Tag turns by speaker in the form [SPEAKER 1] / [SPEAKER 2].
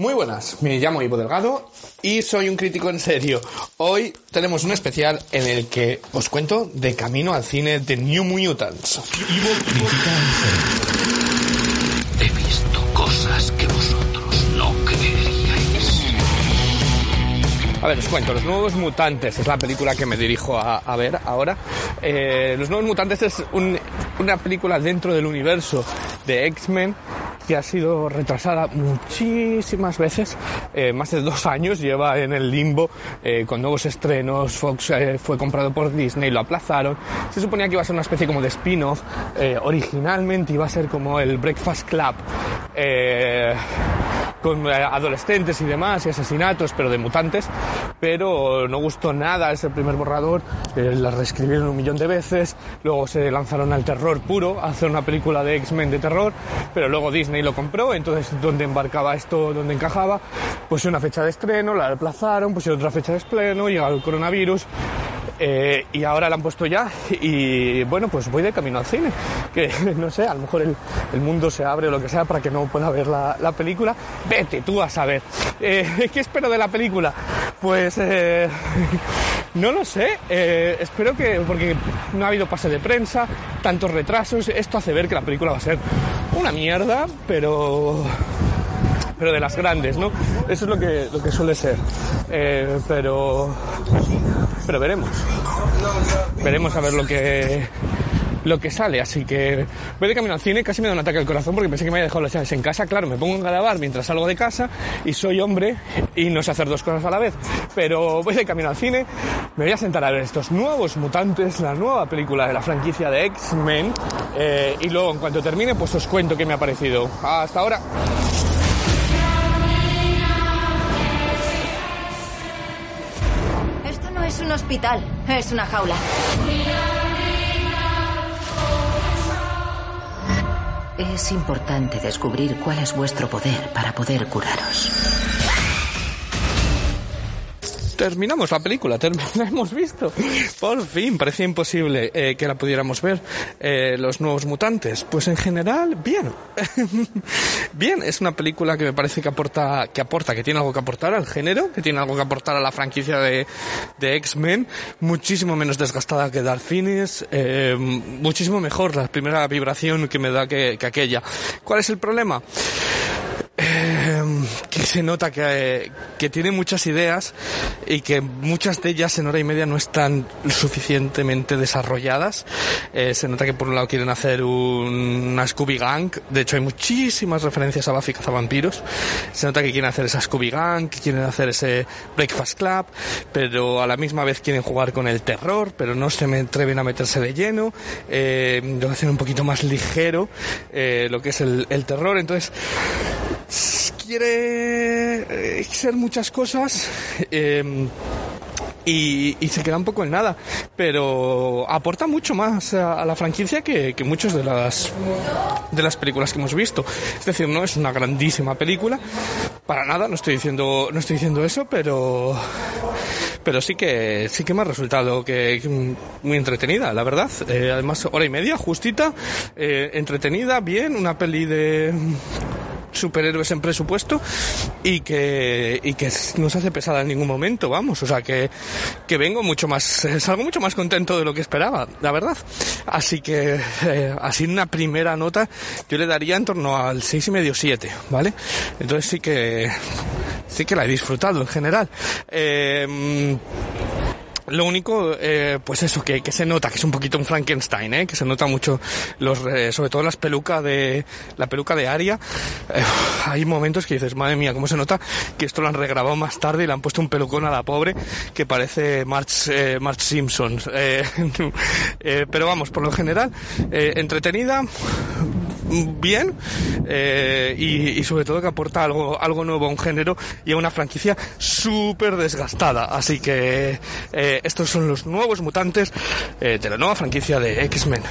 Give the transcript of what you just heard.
[SPEAKER 1] Muy buenas, me llamo Ivo Delgado y soy un crítico en serio. Hoy tenemos un especial en el que os cuento de camino al cine de New Mutants.
[SPEAKER 2] He visto cosas que vosotros no creeríais.
[SPEAKER 1] A ver, os cuento, Los Nuevos Mutantes es la película que me dirijo a, a ver ahora. Eh, Los Nuevos Mutantes es un- una película dentro del universo de X-Men que ha sido retrasada muchísimas veces, eh, más de dos años lleva en el limbo eh, con nuevos estrenos, Fox eh, fue comprado por Disney, lo aplazaron, se suponía que iba a ser una especie como de spin-off, eh, originalmente iba a ser como el Breakfast Club, con eh, adolescentes y demás, y asesinatos, pero de mutantes, pero no gustó nada ese primer borrador, eh, la reescribieron un millón de veces, luego se lanzaron al terror puro, a hacer una película de X-Men de terror, pero luego Disney lo compró, entonces donde embarcaba esto, donde encajaba, pues una fecha de estreno, la aplazaron, pusieron otra fecha de estreno, llegó el coronavirus, eh, y ahora la han puesto ya y bueno, pues voy de camino al cine. Que no sé, a lo mejor el, el mundo se abre o lo que sea para que no pueda ver la, la película. Vete tú a saber. Eh, ¿Qué espero de la película? Pues eh, no lo sé. Eh, espero que, porque no ha habido pase de prensa, tantos retrasos, esto hace ver que la película va a ser una mierda, pero pero de las grandes, ¿no? Eso es lo que, lo que suele ser. Pero, pero veremos. Veremos a ver lo que, lo que sale. Así que voy de camino al cine, casi me da un ataque al corazón porque pensé que me había dejado las llaves en casa. Claro, me pongo a grabar mientras salgo de casa y soy hombre y no sé hacer dos cosas a la vez. Pero voy de camino al cine, me voy a sentar a ver estos nuevos mutantes, la nueva película de la franquicia de X-Men. eh, y luego, en cuanto termine, pues os cuento qué me ha parecido. Hasta ahora.
[SPEAKER 3] Un hospital, es una jaula.
[SPEAKER 4] Es importante descubrir cuál es vuestro poder para poder curaros.
[SPEAKER 1] Terminamos la película, la hemos visto. Por fin, parecía imposible eh, que la pudiéramos ver. Eh, los nuevos mutantes, pues en general, bien. bien, es una película que me parece que aporta, que aporta, que tiene algo que aportar al género, que tiene algo que aportar a la franquicia de, de X-Men, muchísimo menos desgastada que Dark Phoenix, eh, muchísimo mejor la primera vibración que me da que, que aquella. ¿Cuál es el problema? Eh, que se nota que, que tiene muchas ideas y que muchas de ellas en hora y media no están suficientemente desarrolladas. Eh, se nota que por un lado quieren hacer un- una Scooby Gang, de hecho hay muchísimas referencias a Buffy cazavampiros. Se nota que quieren hacer esa Scooby Gang, que quieren hacer ese Breakfast Club, pero a la misma vez quieren jugar con el terror, pero no se me atreven a meterse de lleno. Eh, lo hacen un poquito más ligero eh, lo que es el, el terror. Entonces, quiere eh, ser muchas cosas eh, y, se queda un poco en nada, pero aporta mucho más a, la franquicia que, que muchas de las de las películas que hemos visto. Es decir, no es una grandísima película, para nada, no estoy diciendo no estoy diciendo eso, pero pero sí que sí que me ha resultado que muy entretenida, la verdad. Eh, además, hora y media, justita, eh, entretenida, bien, una peli de superhéroes en presupuesto y que, y que no se hace pesada en ningún momento, vamos, o sea que, que vengo mucho más, salgo mucho más contento de lo que esperaba, la verdad. Así que, eh, así una primera nota, yo le daría en torno al seis y medio, siete, ¿vale? Entonces sí que, sí que la he disfrutado en general. Eh, lo único, eh, pues eso, que, se nota que es un poquito un Frankenstein, ¿eh? que se nota mucho, los, eh, sobre todo las pelucas de, la peluca de Aria. Eh, hay momentos que dices, madre mía, cómo se nota que esto lo han regrabado más tarde y le han puesto un pelucón a la pobre que parece March, eh, March Simpson. Eh, pero vamos, por lo general, entretenida, bien eh, y, sobre todo que aporta algo, algo nuevo a un género y a una franquicia súper desgastada. Así que eh, estos son los nuevos mutantes eh, de la nueva franquicia de X-Men.